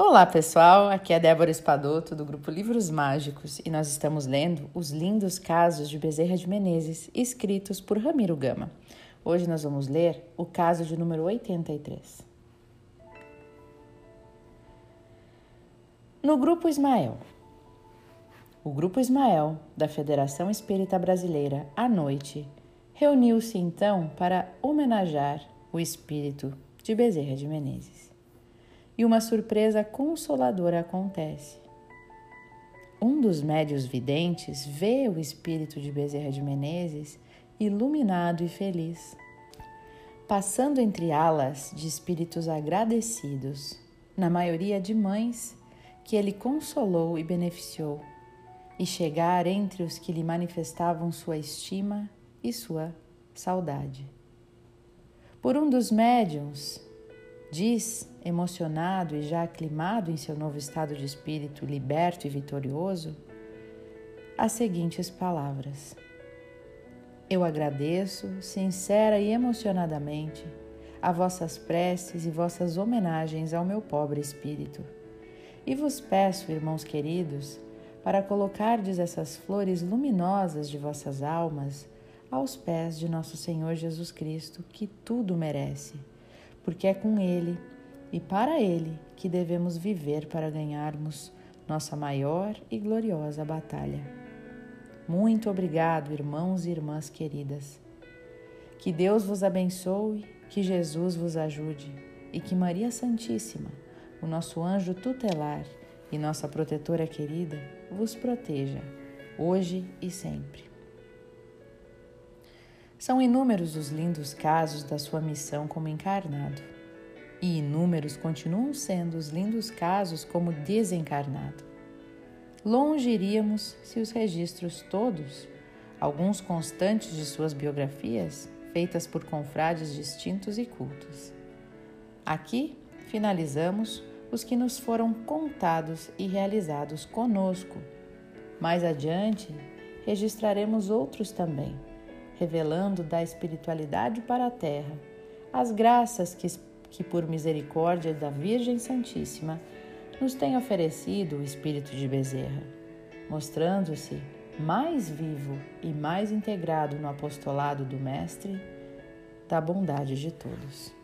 Olá pessoal, aqui é Débora Espadoto do grupo Livros Mágicos e nós estamos lendo os lindos casos de Bezerra de Menezes escritos por Ramiro Gama. Hoje nós vamos ler o caso de número 83. No grupo Ismael. O grupo Ismael da Federação Espírita Brasileira à noite reuniu-se então para homenagear o espírito de Bezerra de Menezes e uma surpresa consoladora acontece. Um dos médios videntes vê o espírito de Bezerra de Menezes iluminado e feliz, passando entre alas de espíritos agradecidos, na maioria de mães que ele consolou e beneficiou, e chegar entre os que lhe manifestavam sua estima e sua saudade. Por um dos médiums, diz, emocionado e já aclimado em seu novo estado de espírito liberto e vitorioso, as seguintes palavras: Eu agradeço, sincera e emocionadamente, a vossas preces e vossas homenagens ao meu pobre espírito. E vos peço, irmãos queridos, para colocardes essas flores luminosas de vossas almas aos pés de nosso Senhor Jesus Cristo, que tudo merece porque é com Ele e para Ele que devemos viver para ganharmos nossa maior e gloriosa batalha. Muito obrigado, irmãos e irmãs queridas. Que Deus vos abençoe, que Jesus vos ajude e que Maria Santíssima, o nosso anjo tutelar e nossa protetora querida, vos proteja, hoje e sempre. São inúmeros os lindos casos da sua missão como encarnado, e inúmeros continuam sendo os lindos casos como desencarnado. Longe iríamos se os registros todos, alguns constantes de suas biografias, feitas por confrades distintos e cultos. Aqui finalizamos os que nos foram contados e realizados conosco. Mais adiante, registraremos outros também revelando da espiritualidade para a terra as graças que, que por misericórdia da Virgem Santíssima, nos tem oferecido o Espírito de Bezerra, mostrando-se mais vivo e mais integrado no apostolado do Mestre da bondade de todos.